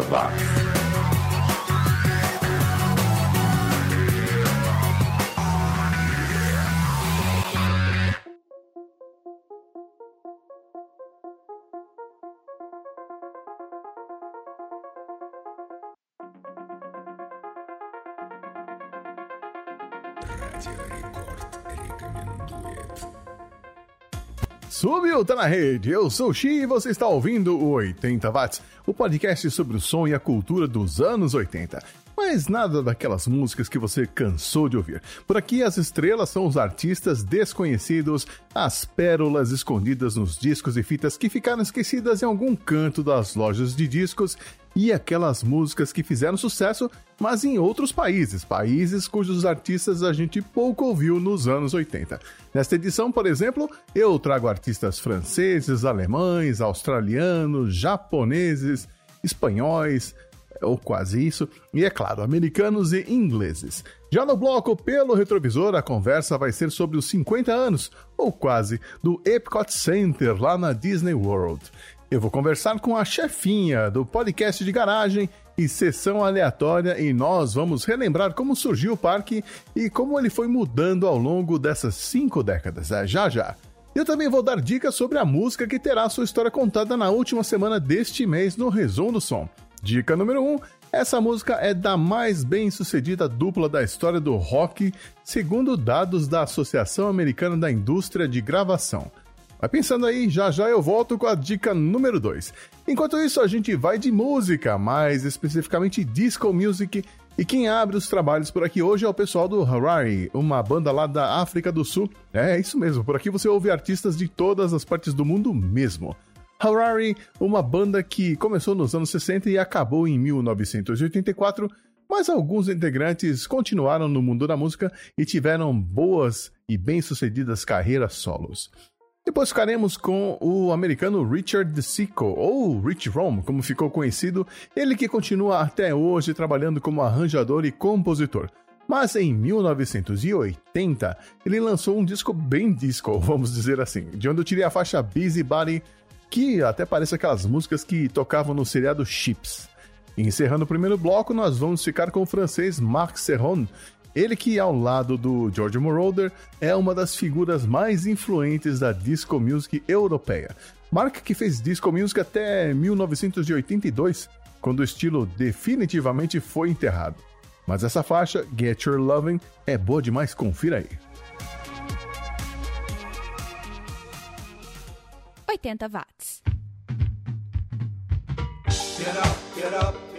Watts. Subiu, tá na rede. Eu sou o Xi e você está ouvindo o 80 Watts, o podcast sobre o som e a cultura dos anos 80. Mas nada daquelas músicas que você cansou de ouvir. Por aqui, as estrelas são os artistas desconhecidos, as pérolas escondidas nos discos e fitas que ficaram esquecidas em algum canto das lojas de discos e aquelas músicas que fizeram sucesso, mas em outros países, países cujos artistas a gente pouco ouviu nos anos 80. Nesta edição, por exemplo, eu trago artistas franceses, alemães, australianos, japoneses, espanhóis, ou quase isso, e é claro, americanos e ingleses. Já no bloco Pelo Retrovisor, a conversa vai ser sobre os 50 anos, ou quase, do Epcot Center lá na Disney World. Eu vou conversar com a chefinha do podcast de garagem e sessão aleatória e nós vamos relembrar como surgiu o parque e como ele foi mudando ao longo dessas cinco décadas. É, já já. Eu também vou dar dicas sobre a música que terá sua história contada na última semana deste mês no Resumo do Som. Dica número 1: um, essa música é da mais bem sucedida dupla da história do rock, segundo dados da Associação Americana da Indústria de Gravação. Vai pensando aí, já já eu volto com a dica número 2. Enquanto isso, a gente vai de música, mais especificamente disco music, e quem abre os trabalhos por aqui hoje é o pessoal do Harari, uma banda lá da África do Sul. É isso mesmo, por aqui você ouve artistas de todas as partes do mundo mesmo. Harari, uma banda que começou nos anos 60 e acabou em 1984, mas alguns integrantes continuaram no mundo da música e tiveram boas e bem-sucedidas carreiras solos. Depois ficaremos com o americano Richard DeSico, ou Rich Rom, como ficou conhecido, ele que continua até hoje trabalhando como arranjador e compositor. Mas em 1980, ele lançou um disco bem disco, vamos dizer assim, de onde eu tirei a faixa Busy Body, que até parece aquelas músicas que tocavam no seriado Chips. encerrando o primeiro bloco, nós vamos ficar com o francês Marc Serron, ele que, ao lado do George Moroder, é uma das figuras mais influentes da disco music europeia. Mark que fez disco music até 1982, quando o estilo definitivamente foi enterrado. Mas essa faixa, Get Your Loving, é boa demais, confira aí. 80 watts. Get up, get up,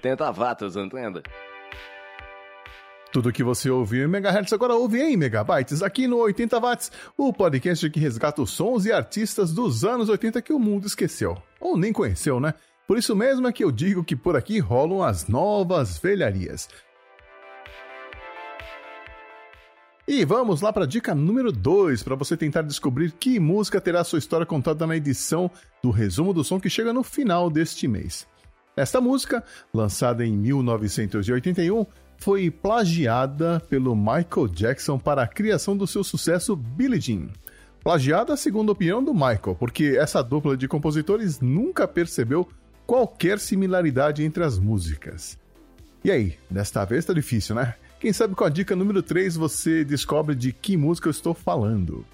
80 watts, entende? Tudo que você ouviu em megahertz agora ouve em megabytes aqui no 80 watts, o podcast que resgata os sons e artistas dos anos 80 que o mundo esqueceu ou nem conheceu, né? Por isso mesmo é que eu digo que por aqui rolam as novas velharias. E vamos lá para a dica número 2, para você tentar descobrir que música terá sua história contada na edição do resumo do som que chega no final deste mês. Esta música, lançada em 1981, foi plagiada pelo Michael Jackson para a criação do seu sucesso Billie Jean. Plagiada segundo a opinião do Michael, porque essa dupla de compositores nunca percebeu qualquer similaridade entre as músicas. E aí, desta vez tá difícil, né? Quem sabe com a dica número 3 você descobre de que música eu estou falando.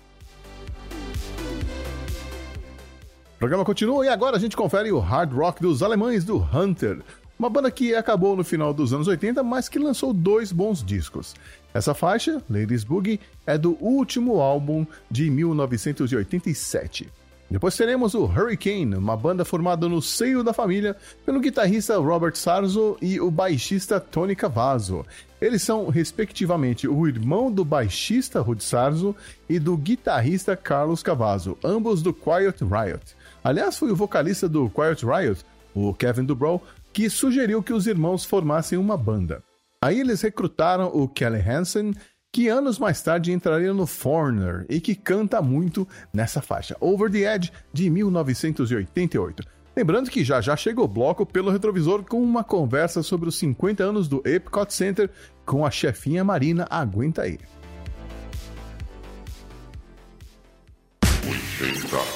O programa continua e agora a gente confere o hard rock dos alemães do Hunter, uma banda que acabou no final dos anos 80, mas que lançou dois bons discos. Essa faixa, Ladies Boogie, é do último álbum de 1987. Depois teremos o Hurricane, uma banda formada no seio da família pelo guitarrista Robert Sarzo e o baixista Tony Cavazzo. Eles são, respectivamente, o irmão do baixista Rud Sarzo e do guitarrista Carlos Cavazzo, ambos do Quiet Riot. Aliás, foi o vocalista do Quiet Riot, o Kevin Dubrow, que sugeriu que os irmãos formassem uma banda. Aí eles recrutaram o Kelly Hansen, que anos mais tarde entraria no Foreigner e que canta muito nessa faixa, Over the Edge, de 1988. Lembrando que já já chega o bloco pelo retrovisor com uma conversa sobre os 50 anos do Epcot Center com a chefinha Marina. Aguenta aí. 80.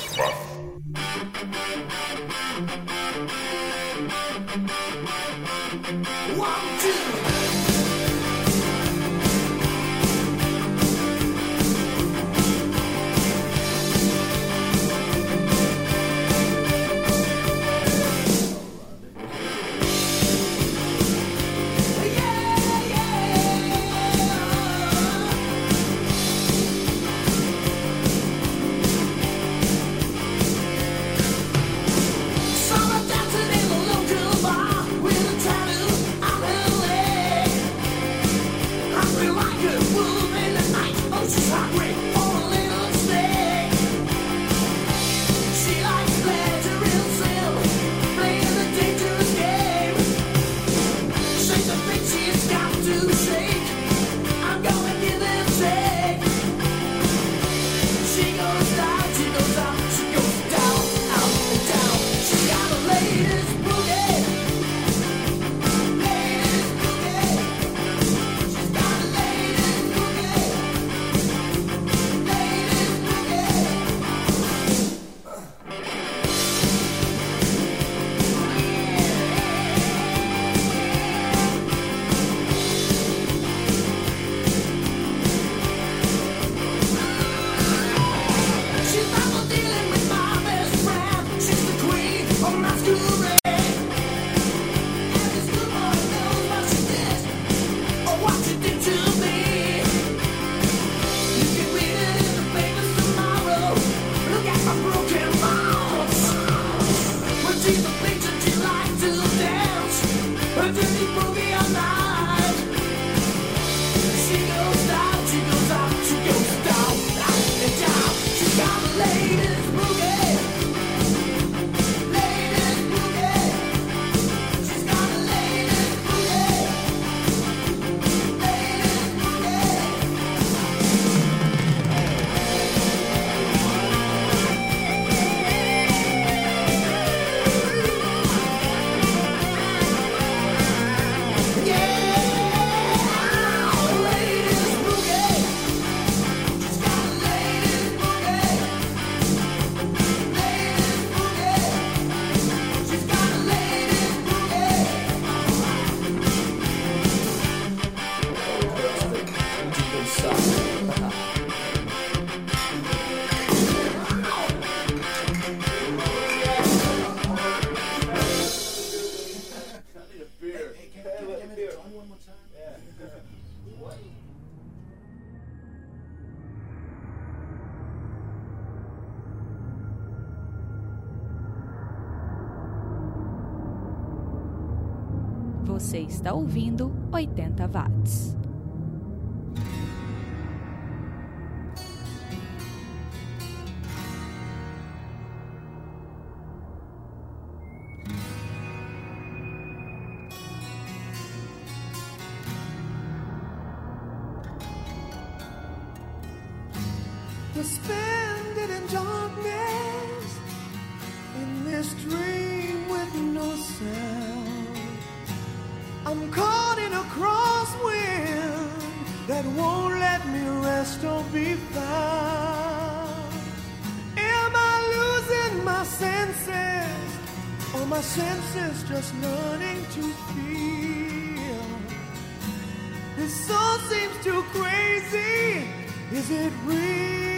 Is it real?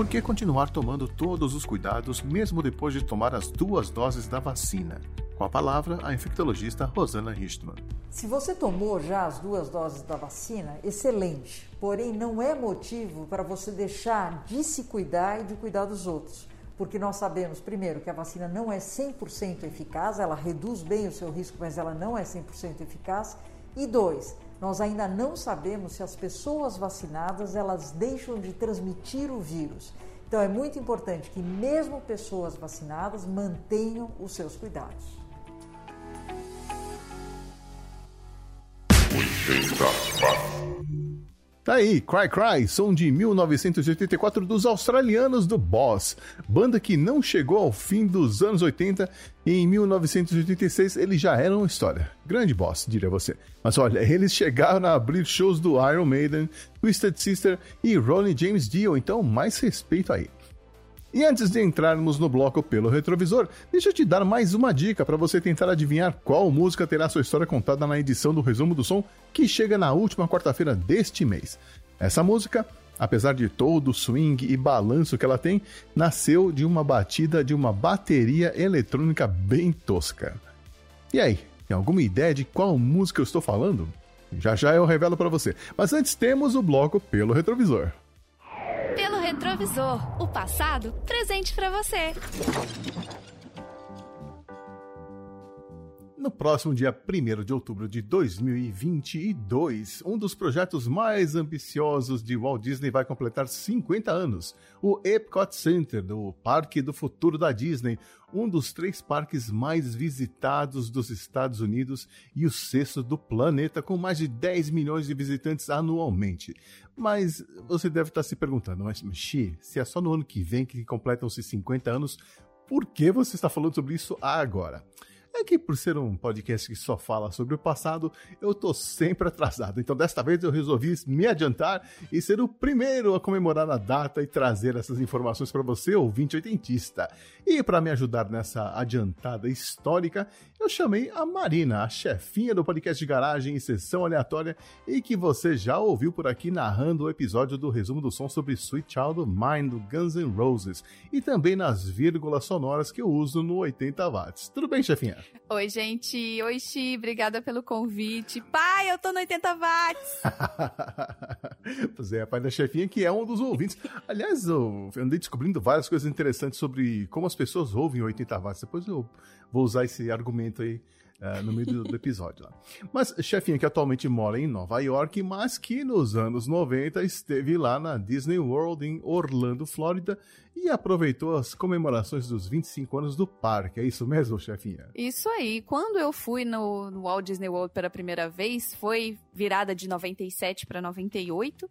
Por que continuar tomando todos os cuidados mesmo depois de tomar as duas doses da vacina? Com a palavra, a infectologista Rosana Richtmann. Se você tomou já as duas doses da vacina, excelente. Porém, não é motivo para você deixar de se cuidar e de cuidar dos outros. Porque nós sabemos, primeiro, que a vacina não é 100% eficaz, ela reduz bem o seu risco, mas ela não é 100% eficaz. E dois, nós ainda não sabemos se as pessoas vacinadas elas deixam de transmitir o vírus. Então é muito importante que mesmo pessoas vacinadas mantenham os seus cuidados. Tá aí, Cry Cry, som de 1984 dos australianos do Boss, banda que não chegou ao fim dos anos 80 e em 1986 eles já eram história. Grande Boss, diria você. Mas olha, eles chegaram a abrir shows do Iron Maiden, Twisted Sister e Ronnie James Dio, então mais respeito aí. E antes de entrarmos no bloco pelo retrovisor, deixa eu te dar mais uma dica para você tentar adivinhar qual música terá sua história contada na edição do Resumo do Som que chega na última quarta-feira deste mês. Essa música, apesar de todo o swing e balanço que ela tem, nasceu de uma batida de uma bateria eletrônica bem tosca. E aí, tem alguma ideia de qual música eu estou falando? Já já eu revelo para você. Mas antes temos o bloco pelo retrovisor. Pelo retrovisor, o passado presente pra você. No próximo dia 1 de outubro de 2022, um dos projetos mais ambiciosos de Walt Disney vai completar 50 anos. O Epcot Center, do Parque do Futuro da Disney, um dos três parques mais visitados dos Estados Unidos e o sexto do planeta, com mais de 10 milhões de visitantes anualmente. Mas você deve estar se perguntando, mas Xi, se é só no ano que vem que completam-se 50 anos, por que você está falando sobre isso agora? É que por ser um podcast que só fala sobre o passado, eu tô sempre atrasado. Então desta vez eu resolvi me adiantar e ser o primeiro a comemorar a data e trazer essas informações para você, ouvinte oitentista. E para me ajudar nessa adiantada histórica, eu chamei a Marina, a chefinha do podcast de garagem e sessão aleatória e que você já ouviu por aqui narrando o episódio do resumo do som sobre Sweet Child of Mine do Guns N' Roses e também nas vírgulas sonoras que eu uso no 80 watts. Tudo bem, chefinha? Oi, gente. Oi, Xi. Obrigada pelo convite. Pai, eu tô no 80 watts. pois é, pai da chefinha, que é um dos ouvintes. Aliás, eu andei descobrindo várias coisas interessantes sobre como as pessoas ouvem 80 watts. Depois eu vou usar esse argumento aí uh, no meio do, do, episódio lá. Mas chefinha que atualmente mora em Nova York, mas que nos anos 90 esteve lá na Disney World em Orlando, Flórida, e aproveitou as comemorações dos 25 anos do parque. É isso mesmo, chefinha? Isso aí. Quando eu fui no, no Walt Disney World pela primeira vez, foi virada de 97 para 98.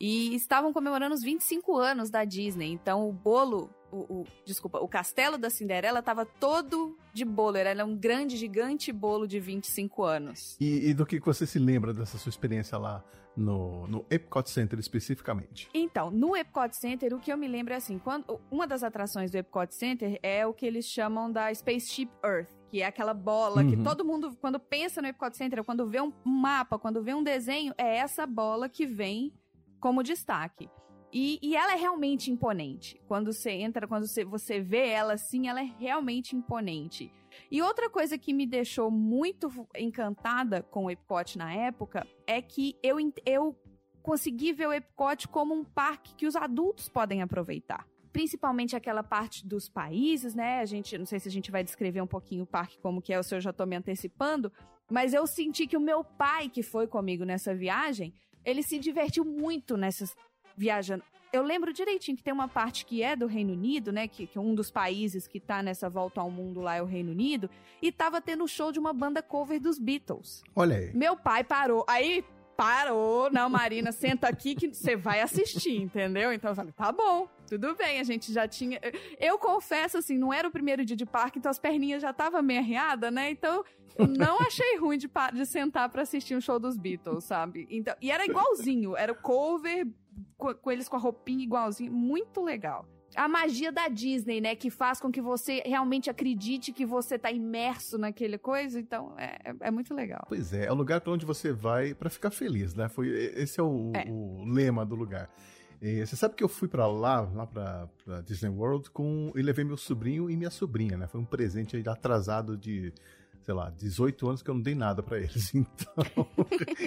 E estavam comemorando os 25 anos da Disney. Então o bolo o, o, desculpa, o castelo da Cinderela tava todo de bolo. Era um grande, gigante bolo de 25 anos. E, e do que você se lembra dessa sua experiência lá no, no Epcot Center especificamente? Então, no Epcot Center, o que eu me lembro é assim, quando, uma das atrações do Epcot Center é o que eles chamam da Spaceship Earth, que é aquela bola Uhum. que todo mundo, quando pensa no Epcot Center, quando vê um mapa, quando vê um desenho, é essa bola que vem como destaque. E, e ela é realmente imponente. Quando você entra, quando você, você vê ela assim, ela é realmente imponente. E outra coisa que me deixou muito encantada com o Epcot na época é que eu, eu consegui ver o Epcot como um parque que os adultos podem aproveitar. Principalmente aquela parte dos países, né? A gente, não sei se a gente vai descrever um pouquinho o parque como que é, ou se eu já tô me antecipando, mas eu senti que o meu pai, que foi comigo nessa viagem, ele se divertiu muito nessas viajando. Eu lembro direitinho que tem uma parte que é do Reino Unido, né? Que, que um dos países que tá nessa volta ao mundo lá é o Reino Unido. E tava tendo show de uma banda cover dos Beatles. Olha aí. Meu pai parou. Aí parou. Não, Marina, senta aqui que você vai assistir, entendeu? Então eu falei, tá bom, tudo bem, a gente já tinha. Eu confesso, assim, não era o primeiro dia de parque, então as perninhas já estavam meio arreadas, né? Então não achei ruim de, de sentar pra assistir um show dos Beatles, sabe? Então, e era igualzinho, era o cover com, com eles com a roupinha igualzinho, muito legal. A magia da Disney, né? Que faz com que você realmente acredite que você tá imerso naquele coisa. Então, é, é- é muito legal. Pois é, é o lugar para onde você vai para ficar feliz, né? Foi esse é o, É. o lema do lugar. E você sabe que eu fui pra lá, lá pra, pra Disney World, com, e levei meu sobrinho e minha sobrinha, né? Foi um presente aí atrasado de, sei lá, 18 anos que eu não dei nada pra eles. Então,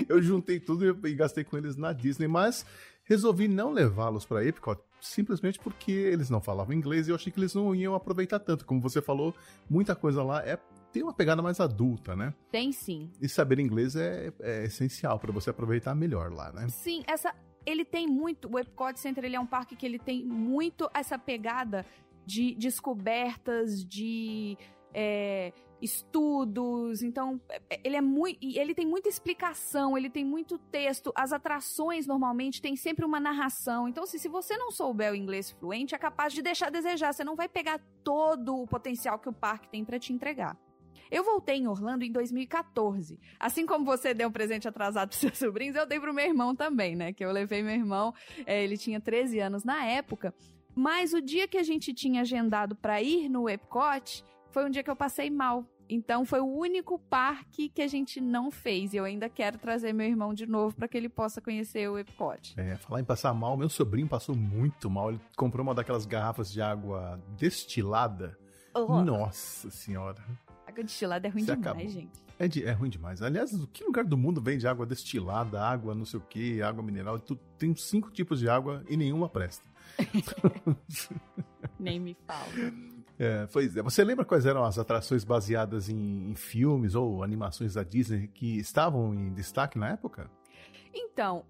eu juntei tudo e, gastei com eles na Disney, mas resolvi não levá-los pra Epcot simplesmente porque eles não falavam inglês e eu achei que eles não iam aproveitar tanto. Como você falou, muita coisa lá é tem uma pegada mais adulta, né? Tem sim. E saber inglês é, é essencial pra você aproveitar melhor lá, né? Sim, essa ele tem muito, o Epcot Center ele é um parque que ele tem muito essa pegada de descobertas, de é, estudos, então é, ele é muito, ele tem muita explicação, ele tem muito texto, as atrações normalmente tem sempre uma narração, então assim, se você não souber o inglês fluente, é capaz de deixar a desejar, você não vai pegar todo o potencial que o parque tem para te entregar. Eu voltei em Orlando em 2014. Assim como você deu um presente atrasado pros seus sobrinhos, eu dei pro meu irmão também, né? Que eu levei meu irmão, é, ele tinha 13 anos na época. Mas o dia que a gente tinha agendado para ir no Epcot foi um dia que eu passei mal. Então foi o único parque que a gente não fez. E eu ainda quero trazer meu irmão de novo para que ele possa conhecer o Epcot. É, falar em passar mal, meu sobrinho passou muito mal. Ele comprou uma daquelas garrafas de água destilada. Oh, Nossa senhora. Água destilada é ruim Você demais, acabou. gente. É, de- é ruim demais. Aliás, que lugar do mundo vende água destilada, água não sei o que, água mineral? Tu, tem cinco tipos de água e nenhuma presta. Nem me fala. É, pois é. Você lembra quais eram as atrações baseadas em, em filmes ou animações da Disney que estavam em destaque na época? Então,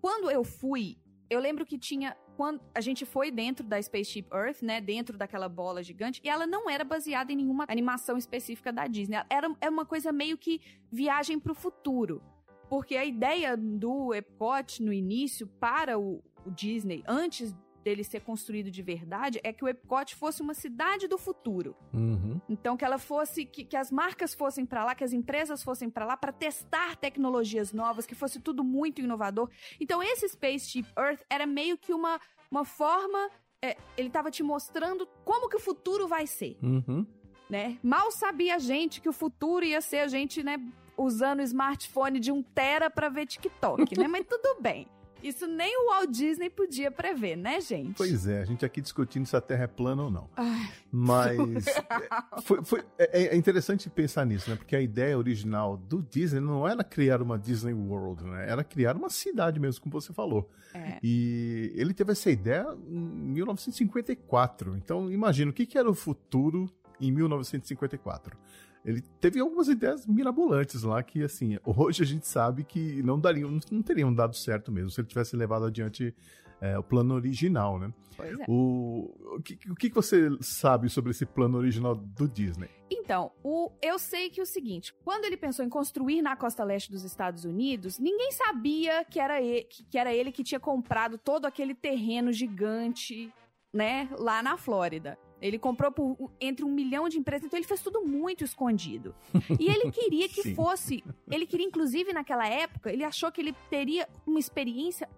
quando eu fui, eu lembro que tinha. Quando a gente foi dentro da Spaceship Earth, né? Dentro daquela bola gigante, e ela não era baseada em nenhuma animação específica da Disney. Era, é uma coisa meio que viagem pro futuro. Porque a ideia do Epcot no início para o, o Disney, antes dele ser construído de verdade, é que o Epcot fosse uma cidade do futuro. Uhum. Então que ela fosse, que, que as marcas fossem pra lá, que as empresas fossem pra lá para testar tecnologias novas, que fosse tudo muito inovador. Então esse Spaceship Earth era meio que uma, uma forma, é, ele tava te mostrando como que o futuro vai ser, Uhum. né? Mal sabia a gente que o futuro ia ser a gente, né, usando o smartphone de um tera pra ver TikTok, né? Mas tudo bem. Isso nem o Walt Disney podia prever, né, gente? Pois é, a gente aqui discutindo se a Terra é plana ou não. Ai, Mas é, foi, foi- é, é interessante pensar nisso, né? Porque a ideia original do Disney não era criar uma Disney World, né? Era criar uma cidade mesmo, como você falou. é. E ele teve essa ideia em 1954. Então, imagina o que, que era o futuro em 1954. Ele teve algumas ideias mirabolantes lá que, assim, hoje a gente sabe que não dariam, não, teriam dado certo mesmo se ele tivesse levado adiante é, o plano original, né? Pois é. O, o, que, o que você sabe sobre esse plano original do Disney? Então, o, eu sei que o seguinte, quando ele pensou em construir na costa leste dos Estados Unidos, ninguém sabia que era ele que, que era ele que tinha comprado todo aquele terreno gigante, né, lá na Flórida. Ele comprou por entre um milhão de empresas, então ele fez tudo muito escondido. E ele queria que fosse. Ele queria, inclusive, naquela época, ele achou que ele teria uma experiência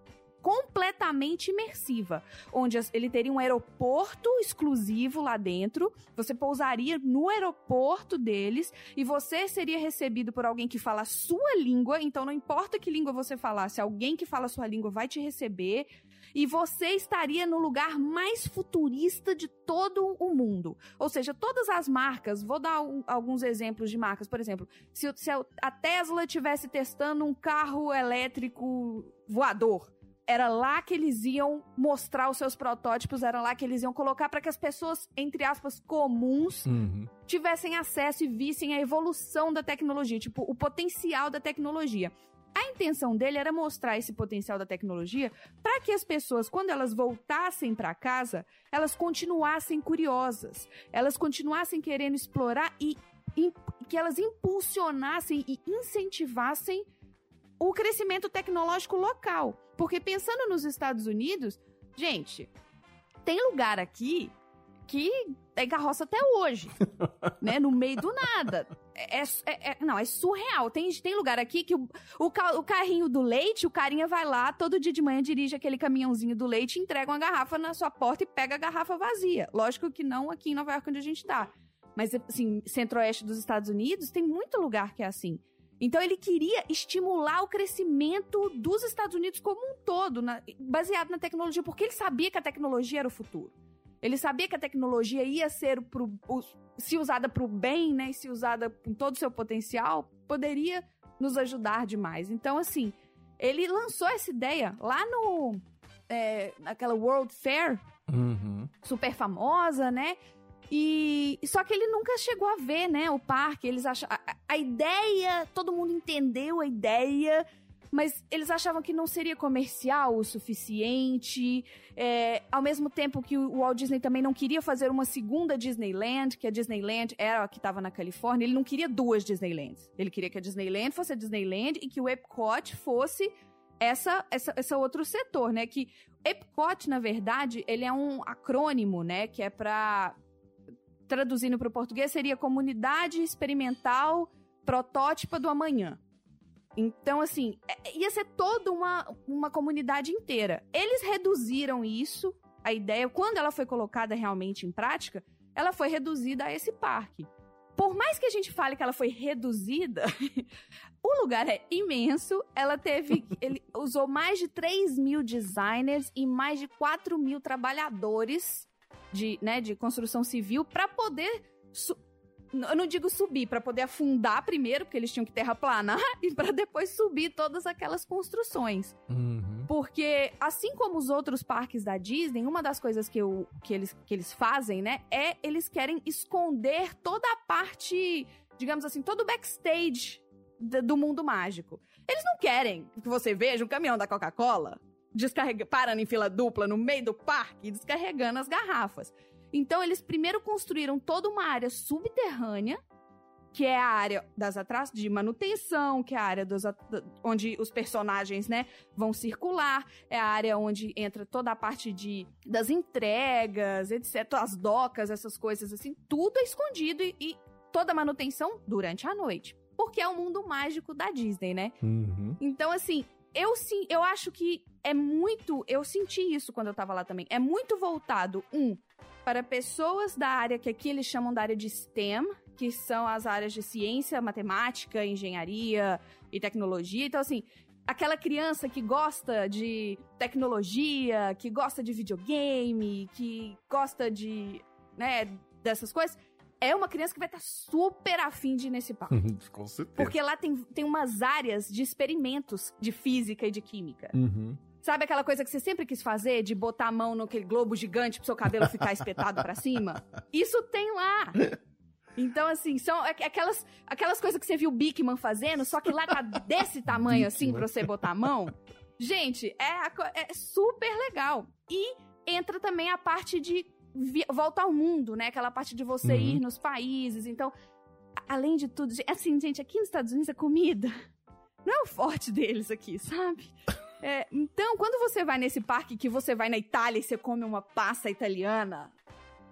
completamente imersiva, onde ele teria um aeroporto exclusivo lá dentro, você pousaria no aeroporto deles e você seria recebido por alguém que fala a sua língua, então não importa que língua você falasse, alguém que fala a sua língua vai te receber e você estaria no lugar mais futurista de todo o mundo. Ou seja, todas as marcas, vou dar um- alguns exemplos de marcas, por exemplo, se, se a Tesla estivesse testando um carro elétrico voador, era lá que eles iam mostrar os seus protótipos, era lá que eles iam colocar para que as pessoas, entre aspas, comuns, Uhum. tivessem acesso e vissem a evolução da tecnologia, tipo, o potencial da tecnologia. A intenção dele era mostrar esse potencial da tecnologia para que as pessoas, quando elas voltassem para casa, elas continuassem curiosas, elas continuassem querendo explorar e que elas impulsionassem e incentivassem o crescimento tecnológico local. Porque pensando nos Estados Unidos, gente, tem lugar aqui que é carroça até hoje, né? No meio do nada. É, é- é- não, é surreal. Tem, tem lugar aqui que o, o, ca- o carrinho do leite, o carinha vai lá, todo dia de manhã dirige aquele caminhãozinho do leite, entrega uma garrafa na sua porta e pega a garrafa vazia. Lógico que não aqui em Nova York onde a gente tá. Mas, assim, centro-oeste dos Estados Unidos tem muito lugar que é assim. Então ele queria estimular o crescimento dos Estados Unidos como um todo, na- baseado na tecnologia, porque ele sabia que a tecnologia era o futuro. Ele sabia que a tecnologia ia ser, pro, se usada para o bem, né, e se usada com todo o seu potencial, poderia nos ajudar demais. Então, assim, ele lançou essa ideia lá no é, naquela World Fair Uhum. super famosa, né? E só que ele nunca chegou a ver, né, o parque. Eles acham a- a ideia, todo mundo entendeu a ideia, mas eles achavam que não seria comercial o suficiente. É, ao mesmo tempo que o Walt Disney também não queria fazer uma segunda Disneyland, que a Disneyland era a que estava na Califórnia. Ele não queria duas Disneylands. Ele queria que a Disneyland fosse a Disneyland e que o Epcot fosse essa, essa, esse outro setor, né? Que Epcot, na verdade, ele é um acrônimo, né? Que é para traduzindo para o português seria Comunidade Experimental Protótipa do Amanhã. Então, assim, é- ia ser toda uma, uma comunidade inteira. Eles reduziram isso, a ideia, quando ela foi colocada realmente em prática, ela foi reduzida a esse parque. Por mais que a gente fale que ela foi reduzida, o lugar é imenso. Ela teve. Ele usou mais de 3 mil designers e mais de 4 mil trabalhadores de, né, de construção civil para poder. Eu não digo subir, para poder afundar primeiro, porque eles tinham que terraplanar, e para depois subir todas aquelas construções. Uhum. Porque, assim como os outros parques da Disney, uma das coisas que, eu, que, eles, que eles fazem, né, é eles querem esconder toda a parte, digamos assim, todo o backstage do mundo mágico. Eles não querem que você veja um caminhão da Coca-Cola descarrega, parando em fila dupla no meio do parque e descarregando as garrafas. Então, eles primeiro construíram toda uma área subterrânea que é a área das atrações de manutenção, que é a área dos, onde os personagens, né, vão circular, é a área onde entra toda a parte de das entregas, etc, as docas, essas coisas assim, tudo é escondido e, e toda a manutenção durante a noite, porque é o mundo mágico da Disney, né? Uhum. Então, assim, eu sim, eu acho que é muito. Eu senti isso quando eu tava lá também. É muito voltado, um, para pessoas da área que aqui eles chamam da área de STEM, que são as áreas de ciência, matemática, engenharia e tecnologia. Então, assim. Aquela criança que gosta de tecnologia, que gosta de videogame, que gosta de, né, dessas coisas, é uma criança que vai estar super afim de ir nesse parque. Com certeza. Porque lá tem, tem umas áreas de experimentos de física e de química. Uhum. Sabe aquela coisa que você sempre quis fazer, de botar a mão naquele globo gigante pro seu cabelo ficar espetado pra cima? Isso tem lá. Então, assim, são aqu- aquelas, aquelas coisas que você viu o Bigman fazendo, só que lá tá desse tamanho, assim, pra você botar a mão. Gente, é, é super legal. E entra também a parte de volta ao mundo, né? Aquela parte de você Uhum. ir nos países. Então, além de tudo, assim, gente, aqui nos Estados Unidos a comida não é o forte deles aqui, sabe? É, então, quando você vai nesse parque que você vai na Itália e você come uma pasta italiana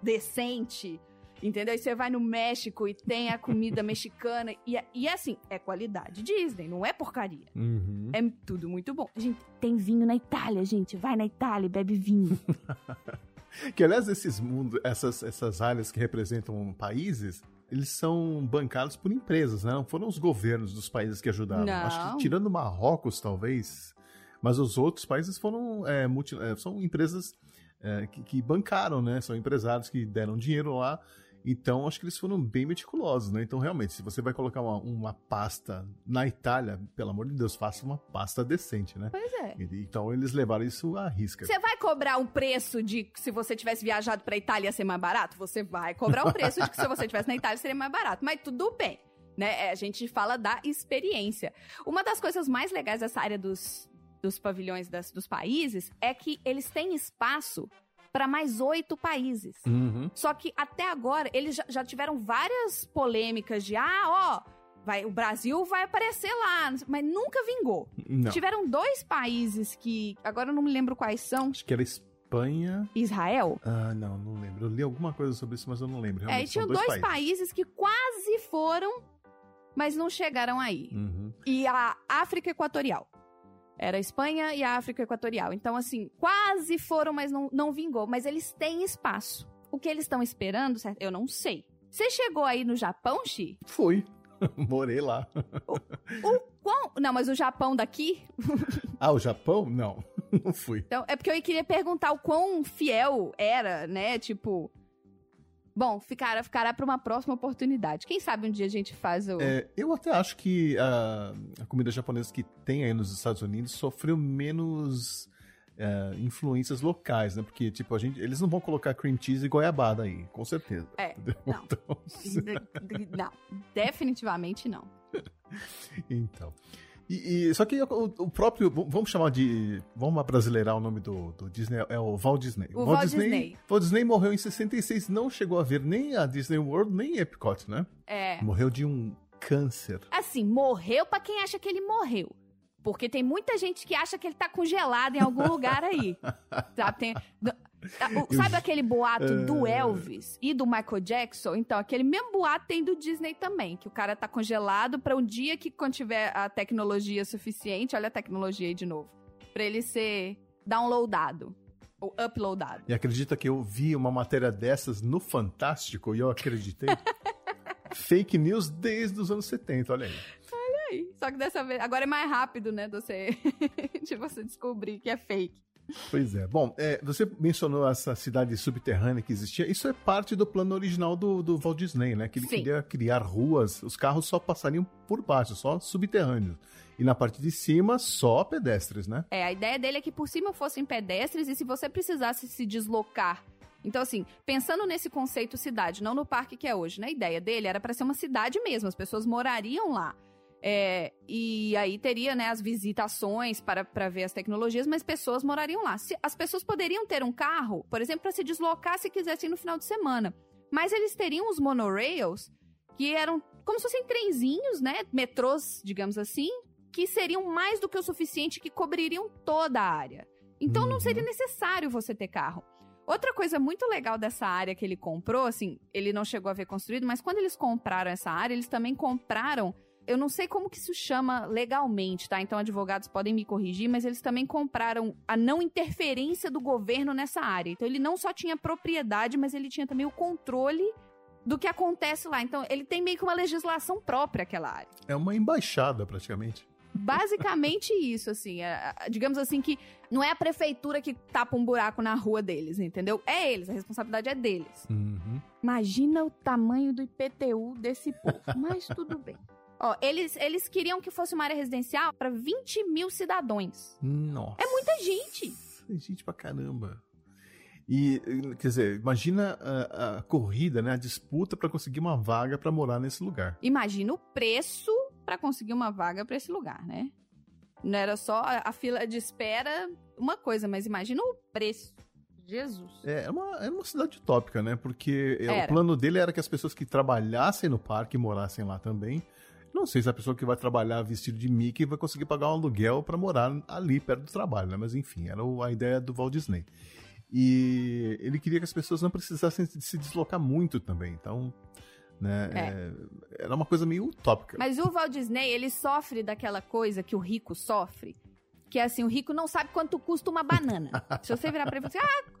decente, entendeu? E você vai no México e tem a comida mexicana. E, é- e é assim, é qualidade Disney, não é porcaria. Uhum. É tudo muito bom. Gente, tem vinho na Itália, gente. Vai na Itália e bebe vinho. Que aliás, esses mundos, essas, essas áreas que representam países, eles são bancados por empresas, né? Não foram os governos dos países que ajudaram. Não. Acho que tirando Marrocos, talvez. Mas os outros países foram é, multi- é, são empresas é, que, que bancaram, né? São empresários que deram dinheiro lá. Então, acho que eles foram bem meticulosos, né? Então, realmente, se você vai colocar uma, uma pasta na Itália, pelo amor de Deus, faça uma pasta decente, né? pois é. Então, eles levaram isso à risca. Você vai cobrar um preço de que se você tivesse viajado pra Itália ia ser mais barato? Você vai cobrar um preço de que se você tivesse na Itália seria mais barato. Mas tudo bem, né? É, A gente fala da experiência. Uma das coisas mais legais dessa área dos, dos pavilhões das- dos países é que eles têm espaço para mais oito países. Uhum. Só que até agora eles já, já tiveram várias polêmicas de ah, ó, vai, o Brasil vai aparecer lá, mas nunca vingou. Não. Tiveram dois países que agora eu não me lembro quais são. Acho que era Espanha. Israel. Ah, não, não lembro. Eu li alguma coisa sobre isso, mas eu não lembro. É, e Realmente, tinham dois, dois, países. que quase foram, mas não chegaram aí. Uhum. E a África Equatorial. Era a Espanha e a África Equatorial. Então, assim, quase foram, mas não, não vingou. Mas eles têm espaço. O que eles estão esperando, certo? Eu não sei. Você chegou aí no Japão, Xi? Foi. Morei lá. O quão... Não, mas o Japão daqui... Ah, o Japão? Não, não fui. Então, é porque eu queria perguntar o quão fiel era, né? Tipo... Bom, ficará, ficará para uma próxima oportunidade. Quem sabe um dia a gente faz o... É, eu até acho que a, a comida japonesa que tem aí nos Estados Unidos sofreu menos é, influências locais, né? Porque, tipo, a gente, eles não vão colocar cream cheese e goiabada aí, com certeza. É, entendeu? não. Então, Não, definitivamente não. então. E, e- só que o, o próprio. Vamos chamar de. Vamos abrasileirar o nome do, do Disney. É o Walt Disney. O Walt Disney. Walt Disney morreu em 66, não chegou a ver nem a Disney World, nem Epcot, né? É. Morreu de um câncer. Assim, morreu pra quem acha que ele morreu. Porque tem muita gente que acha que ele tá congelado em algum lugar aí. Sabe, Tem- sabe aquele boato do É. Elvis e do Michael Jackson? Então, aquele mesmo boato tem do Disney também. Que o cara tá congelado pra um dia que, quando tiver a tecnologia suficiente, olha a tecnologia aí de novo, pra ele ser downloadado. Ou uploadado. E acredita que eu vi uma matéria dessas no Fantástico e eu acreditei? Fake news desde os anos 70, olha aí. Aí, Só que dessa vez. Agora é mais rápido, né? De você, de você descobrir que é fake. Pois é. Bom, é, você mencionou essa cidade subterrânea que existia. Isso é parte do plano original do, do Walt Disney, né? Que ele Sim. queria criar ruas, os carros só passariam por baixo, só subterrâneos. E na parte de cima, só pedestres, né? É, a ideia dele é que por cima fossem pedestres e se você precisasse se deslocar. Então, assim, pensando nesse conceito cidade, não no parque que é hoje, né? A ideia dele era para ser uma cidade mesmo, as pessoas morariam lá. É, e aí teria, né, as visitações para, para ver as tecnologias, mas pessoas morariam lá. Se- as pessoas poderiam ter um carro, por exemplo, para se deslocar se quisessem no final de semana. Mas eles teriam os monorails, que eram como se fossem trenzinhos, né? Metrôs, digamos assim, que seriam mais do que o suficiente que cobririam toda a área. Então não Uhum. seria necessário você ter carro. Outra coisa muito legal dessa área que ele comprou, assim, ele não chegou a ver construído, mas quando eles compraram essa área, eles também compraram. Eu não sei como que isso chama legalmente, tá? Então advogados podem me corrigir, mas eles também compraram a não interferência do governo nessa área. Então ele não só tinha propriedade, mas ele tinha também o controle do que acontece lá. Então ele tem meio que uma legislação própria aquela área. É uma embaixada, praticamente. Basicamente isso, assim. é, é, digamos assim que não é a prefeitura que tapa um buraco na rua deles, entendeu? É eles, a responsabilidade é deles. Uhum. Imagina o tamanho do IPTU desse povo, mas tudo bem. Ó, eles, eles queriam que fosse uma área residencial para 20 mil cidadãos. Nossa. É muita gente. É gente pra caramba. E, quer dizer, imagina a, a corrida, né? A disputa pra conseguir uma vaga pra morar nesse lugar. Imagina o preço para conseguir uma vaga para esse lugar, né? Não era só a, a fila de espera, uma coisa, mas imagina o preço. Jesus. É é uma, é uma cidade utópica, né? Porque é, o Era. plano dele era que as pessoas que trabalhassem no parque morassem lá também. Não sei se a pessoa que vai trabalhar vestido de Mickey vai conseguir pagar um aluguel pra morar ali perto do trabalho, né? Mas enfim, era a ideia do Walt Disney. E ele queria que as pessoas não precisassem se deslocar muito também. Então, né? é, era uma coisa meio utópica. Mas o Walt Disney, ele sofre daquela coisa que o rico sofre, que é assim, o rico não sabe quanto custa uma banana. Se você virar pra ele e falar assim, ah,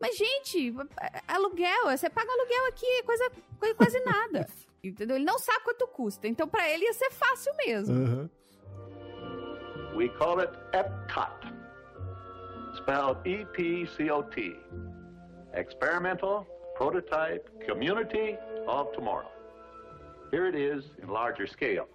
mas gente, é- é aluguel, você paga aluguel aqui, é coisa, coisa quase nada. Entendeu? Ele não sabe quanto custa. Então, pra ele ia ser fácil mesmo. Aham. We call it EPCOT, spelled E P C O T. Experimental Prototype Community of Tomorrow. Here it is in larger scale.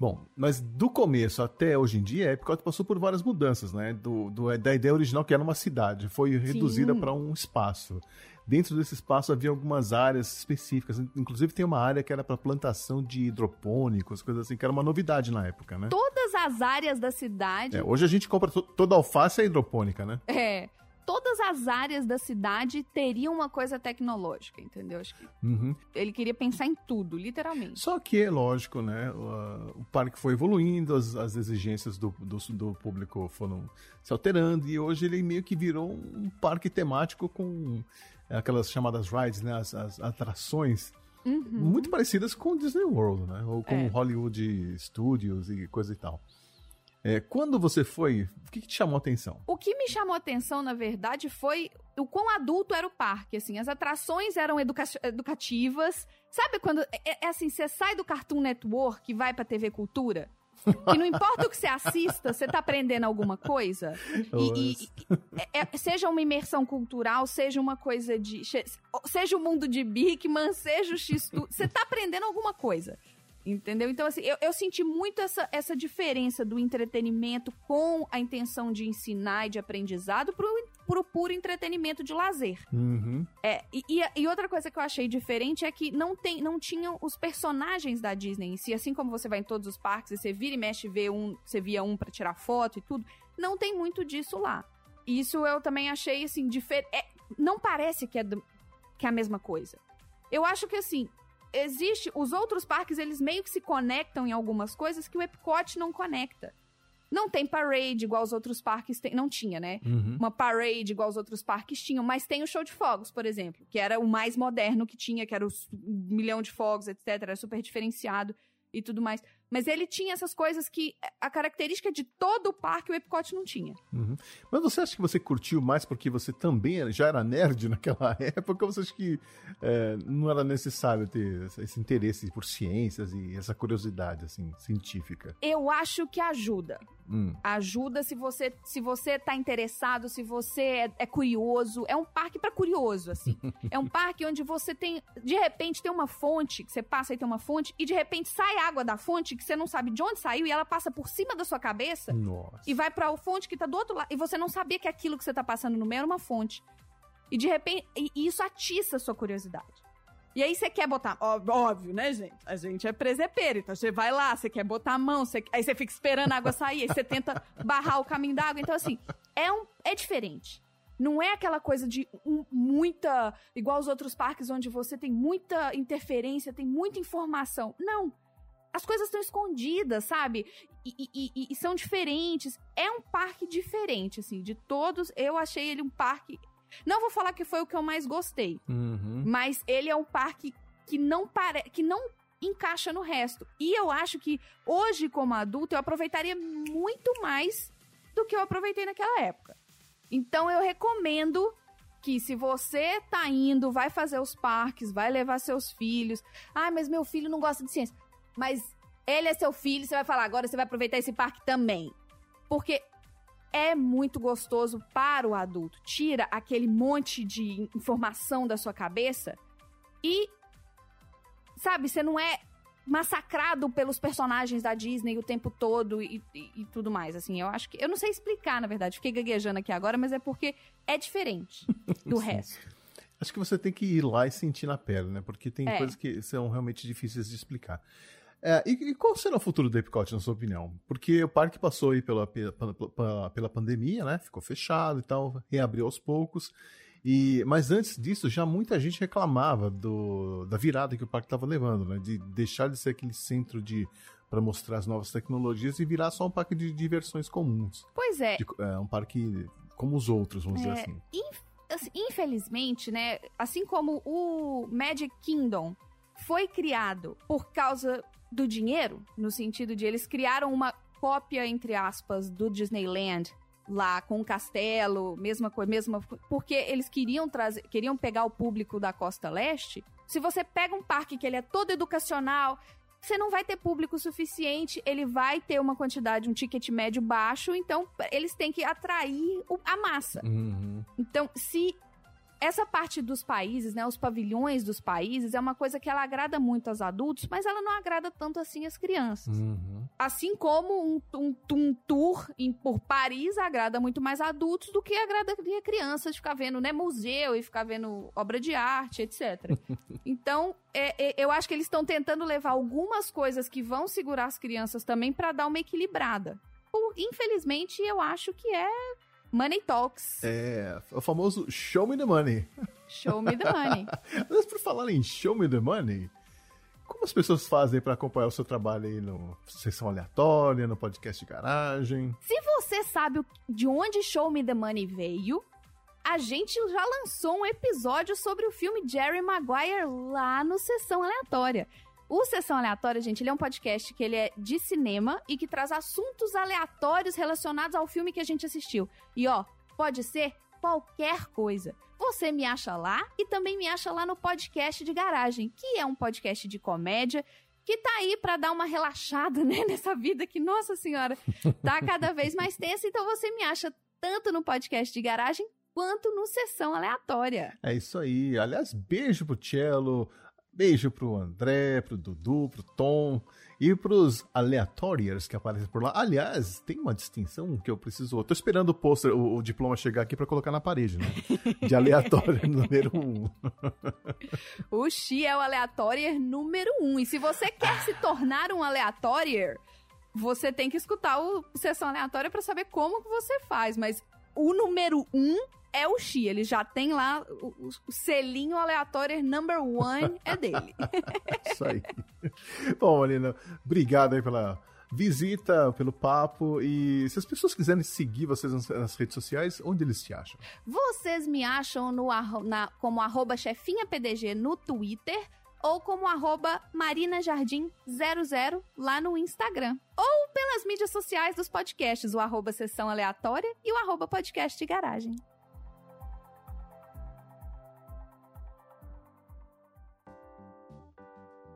Bom, mas do começo até hoje em dia, a Epcot passou por várias mudanças, né? Do, do- da ideia original que era uma cidade, foi reduzida para um espaço. Dentro desse espaço havia algumas áreas específicas, inclusive tem uma área que era para plantação de hidropônicos, coisas assim, que era uma novidade na época, né? Todas as áreas da cidade. É, hoje a gente compra to- toda alface é hidropônica, né? É. Todas as áreas da cidade teriam uma coisa tecnológica, entendeu? Acho que Uhum. ele queria pensar em tudo, literalmente. Só que, lógico, né? O, o parque foi evoluindo, as, as exigências do, do, do público foram se alterando, e hoje ele meio que virou um parque temático com aquelas chamadas rides, né? As, as atrações muito parecidas com o Disney World, né? Ou com É. Hollywood Studios e coisa e tal. É, quando você foi, o que, que te chamou a atenção? O que me chamou a atenção, na verdade, foi o quão adulto era o parque, assim. As atrações eram educa- educativas. Sabe quando... É, é assim, você sai do Cartoon Network e vai pra TV Cultura... Que não importa o que você assista, você tá aprendendo alguma coisa. E, e- e- é- é- seja uma imersão cultural, seja uma coisa de. Seja o mundo de Bigman, seja o X. Você tá aprendendo alguma coisa. Entendeu? Então, assim, eu, eu senti muito essa, essa diferença do entretenimento com a intenção de ensinar e de aprendizado pro, pro puro entretenimento de lazer. Uhum. É, e, e- e outra coisa que eu achei diferente é que não, tem, não tinham os personagens da Disney em si, assim como você vai em todos os parques e você vira e mexe e vê um, você via um pra tirar foto e tudo, não tem muito disso lá. Isso eu também achei, assim, diferente. não parece que é, do- que é a mesma coisa. Eu acho que, assim, existe. Os outros parques, eles meio que se conectam em algumas coisas que o Epcot não conecta. Não tem parade igual os outros parques têm. Não tinha, né? Uhum. uma parade igual os outros parques tinham, mas tem o show de fogos, por exemplo, que era o mais moderno que tinha, que era o milhão de fogos, etc, era super diferenciado e tudo mais. Mas ele tinha essas coisas que a característica de todo o parque o Epcot não tinha. Uhum. Mas você acha que você curtiu mais porque você também já era nerd naquela época? Ou você acha que é, não era necessário ter esse- esse interesse por ciências e essa curiosidade, assim, científica? Eu acho que ajuda. Hum. Ajuda se você se você tá interessado, se você é, é curioso. É um parque pra curioso, assim. é um parque onde você tem. De repente tem uma fonte, que você passa e tem uma fonte, e de repente sai água da fonte que você não sabe de onde saiu e ela passa por cima da sua cabeça Nossa. e vai pra fonte que tá do outro lado. E você não sabia que aquilo que você tá passando no meio era uma fonte. E de repente. E, isso atiça a sua curiosidade. E aí você quer botar. Óbvio, né, gente? A gente é presepeiro. Então você vai lá, você quer botar a mão, você- aí você fica esperando a água sair, aí você tenta barrar o caminho da água. Então, assim, é, um, é diferente. Não é aquela coisa de um- muita. igual os outros parques onde você tem muita interferência, tem muita informação. Não. As coisas estão escondidas, sabe? E, e- e- e são diferentes. É um parque diferente, assim. De todos, eu achei ele um parque. Não vou falar que foi o que eu mais gostei. Uhum. Mas ele é um parque que não pare... que não encaixa no resto. E eu acho que hoje, como adulto, eu aproveitaria muito mais do que eu aproveitei naquela época. Então eu recomendo que se você tá indo, vai fazer os parques, vai levar seus filhos. Ah, mas meu filho não gosta de ciência. Mas ele é seu filho, você vai falar, agora você vai aproveitar esse parque também. Porque é muito gostoso para o adulto. Tira aquele monte de informação da sua cabeça e, sabe, você não é massacrado pelos personagens da Disney o tempo todo e, e- e tudo mais. Assim, eu acho que. Eu não sei explicar, na verdade. Fiquei gaguejando aqui agora, mas é porque é diferente do resto. Acho que você tem que ir lá e sentir na pele, né? Porque tem É. coisas que são realmente difíceis de explicar. É, e, e qual será o futuro do Epcot, na sua opinião? Porque o parque passou aí pela, pela, pela- pandemia, né? Ficou fechado e tal, reabriu aos poucos. E, mas antes disso, já muita gente reclamava do, da virada que o parque estava levando, né? De deixar de ser aquele centro de para mostrar as novas tecnologias e virar só um parque de diversões comuns. Pois é, De- é, um parque como os outros, vamos dizer É, assim. assim, infelizmente, né, assim como o Magic Kingdom foi criado por causa do dinheiro, no sentido de eles criaram uma cópia, entre aspas, do Disneyland lá com o castelo, mesma coisa, mesma porque eles queriam trazer, queriam pegar o público da costa leste. Se você pega um parque que ele é todo educacional, você não vai ter público suficiente, ele vai ter uma quantidade, um ticket médio baixo, então eles têm que atrair a massa. Uhum. Então, se essa parte dos países, né, os pavilhões dos países, é uma coisa que ela agrada muito aos adultos, mas ela não agrada tanto assim às crianças. Uhum. Assim como um, um- um tour em- por Paris agrada muito mais adultos do que agradaria crianças ficar vendo né, museu e ficar vendo obra de arte, etc. então, é- é- eu acho que eles estão tentando levar algumas coisas que vão segurar as crianças também para dar uma equilibrada. Infelizmente, eu acho que é Money Talks. É, o famoso Show Me the Money. Show me the money. Mas por falar em Show Me the Money, como as pessoas fazem para acompanhar o seu trabalho aí no Sessão Aleatória, no podcast de garagem? Se você sabe de onde Show Me the Money veio, a gente já lançou um episódio sobre o filme Jerry Maguire lá no Sessão Aleatória. O Sessão Aleatória, gente, ele é um podcast que ele é de cinema e que traz assuntos aleatórios relacionados ao filme que a gente assistiu. E ó, pode ser qualquer coisa. Você me acha lá e também me acha lá no podcast de garagem, que é um podcast de comédia que tá aí pra dar uma relaxada, né, nessa vida que, nossa senhora, tá cada vez mais tensa. Então você me acha tanto no podcast de garagem quanto no Sessão Aleatória. É isso aí. Aliás, beijo pro Cello, beijo pro André, pro Dudu, pro Tom e pros aleatórios que aparecem por lá. Aliás, tem uma distinção que eu preciso. Eu tô esperando o pôster, o, o diploma chegar aqui pra colocar na parede, né? De aleatório número um. O Xi é o aleatório número um. E se você quer se tornar um aleatório, você tem que escutar o Sessão Aleatória pra saber como que você faz. Mas o número um é o Xi. Ele já tem lá o, o- selinho aleatório number one é dele. Isso aí. Bom, Marina, obrigado aí pela visita, pelo papo. E se as pessoas quiserem seguir vocês nas, redes sociais, onde eles te acham? Vocês me acham no, na- como arroba chefinhapdg no Twitter ou como arroba marinajardim00 lá no Instagram. Ou pelas mídias sociais dos podcasts, o arroba sessão aleatória e o arroba podcast de garagem.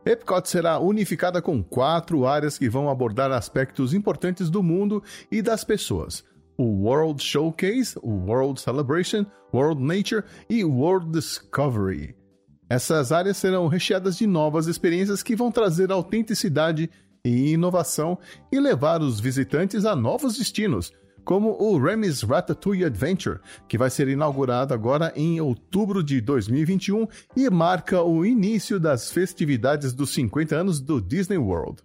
Epcot será unificada com quatro áreas que vão abordar aspectos importantes do mundo e das pessoas: o World Showcase, o World Celebration, World Nature e World Discovery. Essas áreas serão recheadas de novas experiências que vão trazer autenticidade e inovação e levar os visitantes a novos destinos, como o Remy's Ratatouille Adventure, que vai ser inaugurado agora em outubro de 2021 e marca o início das festividades dos 50 anos do Disney World.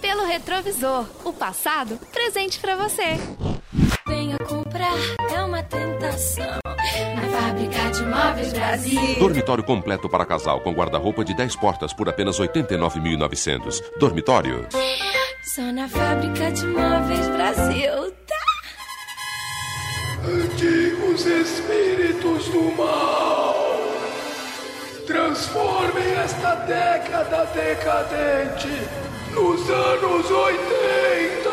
Pelo retrovisor, o passado presente pra você. Venha comprar, é uma tentação. Na fábrica de móveis Brasil. Dormitório completo para casal com guarda-roupa de 10 portas por apenas 89.900. Dormitório. Só na fábrica de móveis Brasil. Tá? Antigos espíritos do mal, transformem esta década decadente nos anos 80.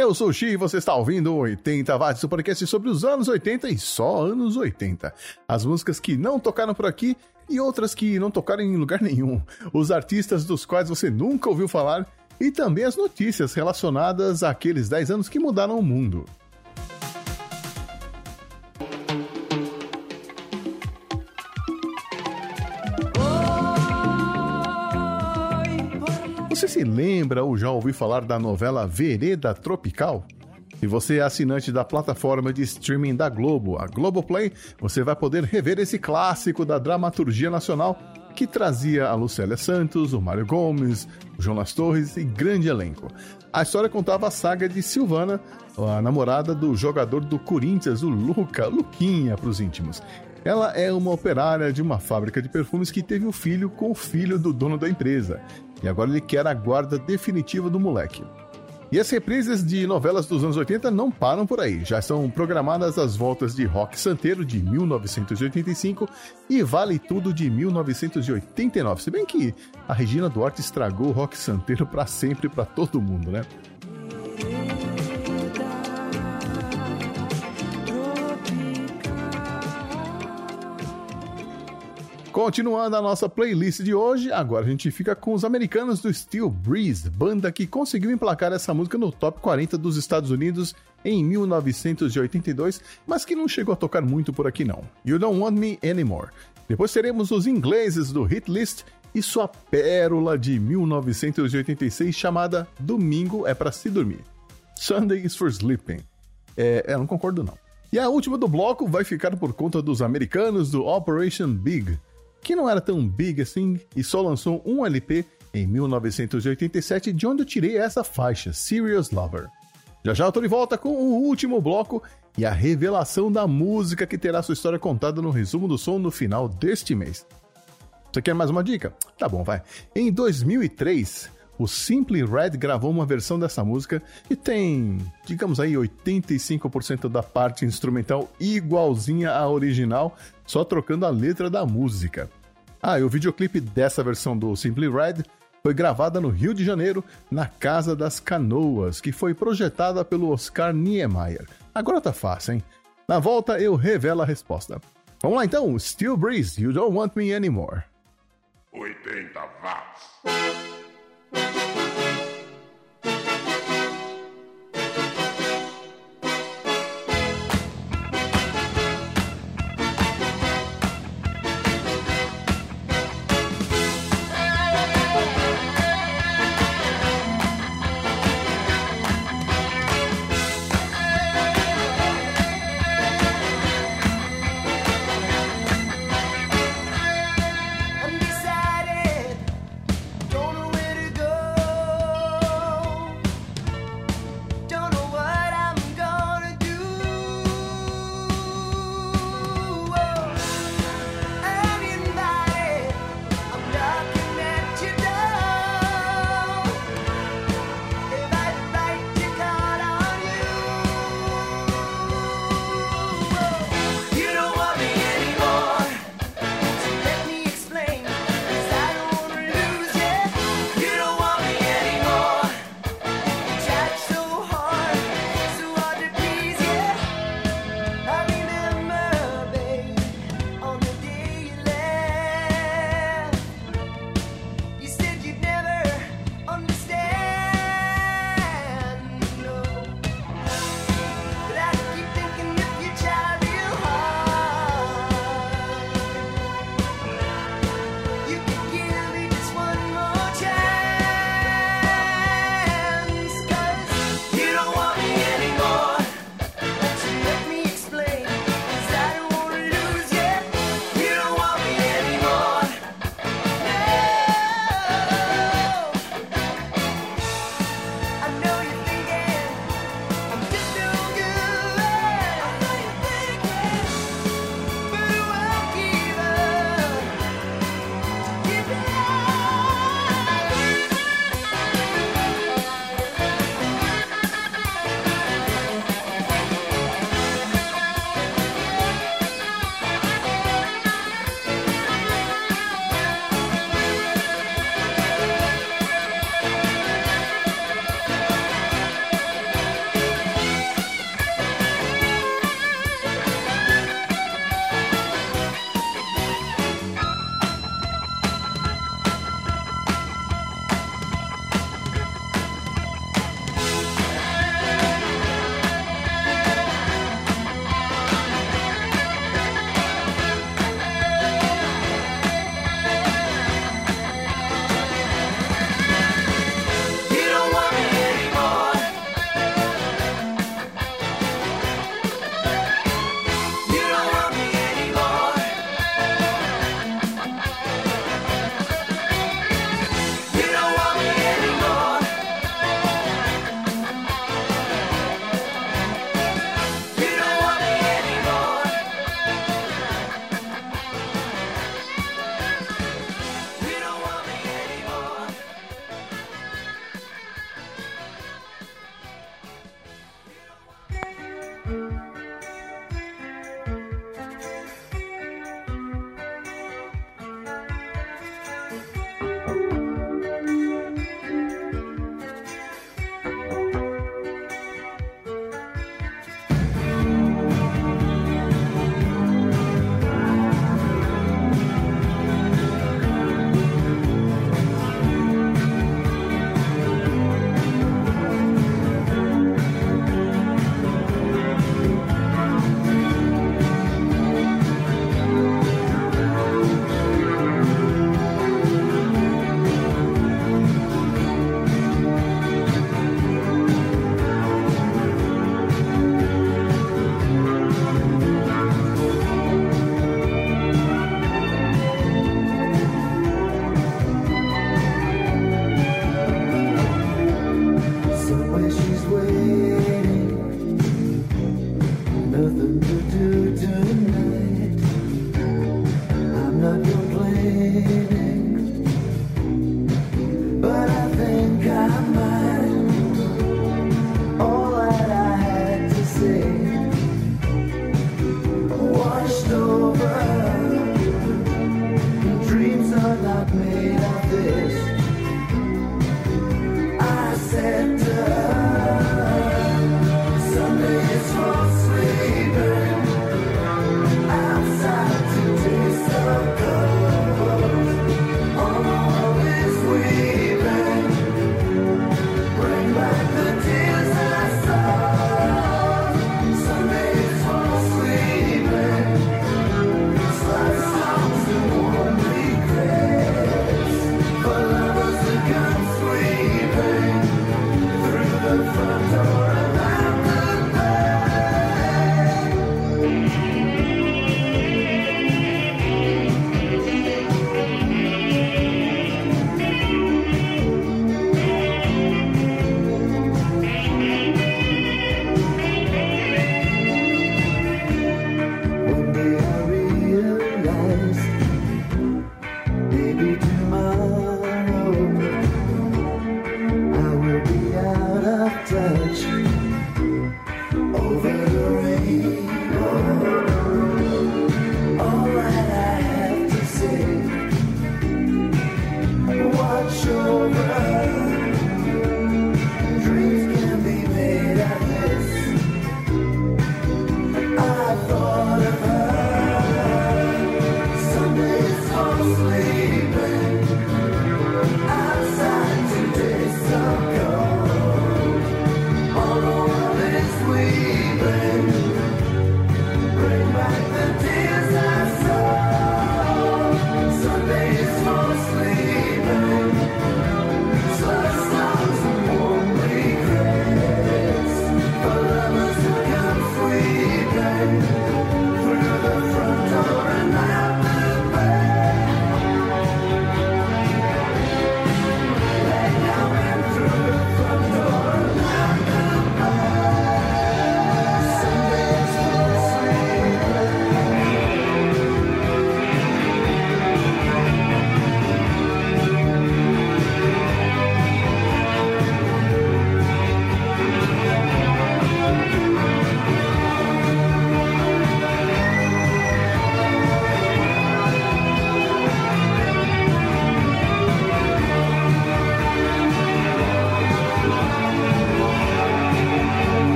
Eu sou o Xi e você está ouvindo o 80 Watts, o podcast sobre os anos 80 e só anos 80. As músicas que não tocaram por aqui e outras que não tocaram em lugar nenhum. Os artistas dos quais você nunca ouviu falar e também as notícias relacionadas àqueles 10 anos que mudaram o mundo. Você se lembra ou já ouviu falar da novela Vereda Tropical? Se você é assinante da plataforma de streaming da Globo, a Globoplay, você vai poder rever esse clássico da dramaturgia nacional que trazia a Lucélia Santos, o Mário Gomes, o Jonas Torres e grande elenco. A história contava a saga de Silvana, a namorada do jogador do Corinthians, o Luca, Luquinha para os íntimos. Ela é uma operária de uma fábrica de perfumes que teve o filho com o filho do dono da empresa. E agora ele quer a guarda definitiva do moleque. E as reprises de novelas dos anos 80 não param por aí. Já são programadas as voltas de Rock Santeiro de 1985 e Vale Tudo de 1989. Se bem que a Regina Duarte estragou o Rock Santeiro para sempre para todo mundo, né? Continuando a nossa playlist de hoje, agora a gente fica com os americanos do Steel Breeze, banda que conseguiu emplacar essa música no top 40 dos Estados Unidos em 1982, mas que não chegou a tocar muito por aqui não. You Don't Want Me Anymore. Depois teremos os ingleses do Hit List e sua pérola de 1986 chamada Domingo é para se dormir. Sunday is for Sleeping. É, eu não concordo não. E a última do bloco vai ficar por conta dos americanos do Operation Big, que não era tão big assim e só lançou um LP em 1987, de onde eu tirei essa faixa, Serious Lover. Já já eu tô de volta com o último bloco e a revelação da música que terá sua história contada no resumo do som no final deste mês. Você quer mais uma dica? Tá bom, vai. Em 2003, o Simply Red gravou uma versão dessa música e tem, digamos aí, 85% da parte instrumental igualzinha à original, só trocando a letra da música. Ah, e o videoclipe dessa versão do Simply Red foi gravada no Rio de Janeiro, na Casa das Canoas, que foi projetada pelo Oscar Niemeyer. Agora tá fácil, hein? Na volta eu revelo a resposta. Vamos lá então, Steel Breeze, You Don't Want Me Anymore. 80 watts. Undecided, don't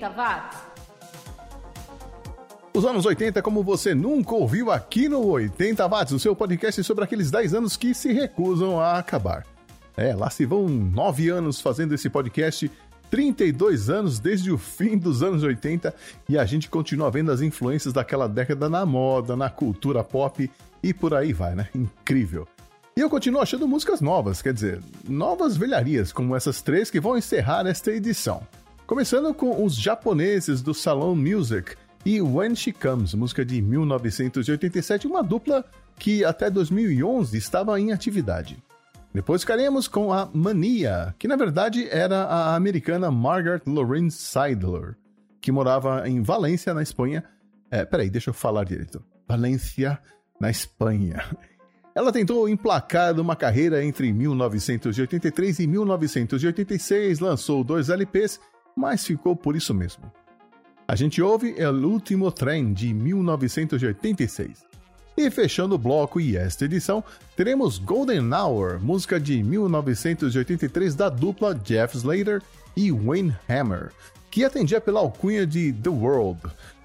80 watts. Os anos 80 como você nunca ouviu aqui no 80 Watts, o seu podcast sobre aqueles 10 anos que se recusam a acabar. É, lá se vão 9 anos fazendo esse podcast, 32 anos desde o fim dos anos 80 e a gente continua vendo as influências daquela década na moda, na cultura pop e por aí vai, né? Incrível. E eu continuo achando músicas novas, quer dizer, novas velharias, como essas três que vão encerrar esta edição. Começando com os japoneses do Salon Music e When She Comes, música de 1987, uma dupla que até 2011 estava em atividade. Depois ficaremos com a Mania, que na verdade era a americana Margaret Lorraine Seidler, que morava em Valência, na Espanha. É, peraí, deixa eu falar direito. Valência, na Espanha. Ela tentou emplacar uma carreira entre 1983 e 1986, lançou dois LPs, mas ficou por isso mesmo. A gente ouve El Último Trem de 1986. E fechando o bloco e esta edição, teremos Golden Hour, música de 1983 da dupla Jeff Slater e Wayne Hammer, que atendia pela alcunha de The World.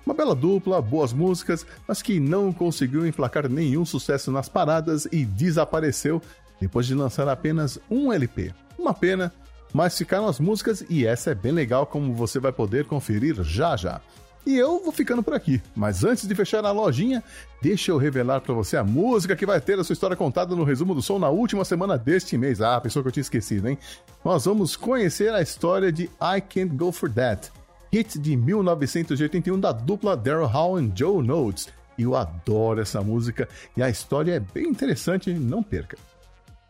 Uma bela dupla, boas músicas, mas que não conseguiu emplacar nenhum sucesso nas paradas e desapareceu depois de lançar apenas um LP. Uma pena, mas ficaram as músicas e essa é bem legal como você vai poder conferir já já. E eu vou ficando por aqui, mas antes de fechar a lojinha, deixa eu revelar para você a música que vai ter a sua história contada no resumo do som na última semana deste mês. Ah, pessoa que eu tinha esquecido, hein? Nós vamos conhecer a história de I Can't Go For That, hit de 1981 da dupla Daryl Hall e Joe Notes. Eu adoro essa música e a história é bem interessante, não perca.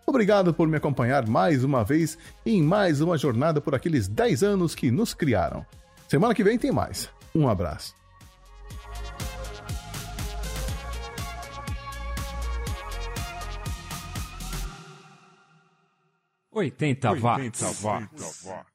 Obrigado por me acompanhar mais uma vez em mais uma jornada por aqueles 10 anos que nos criaram. Semana que vem tem mais. Um abraço. Oitenta watts. しお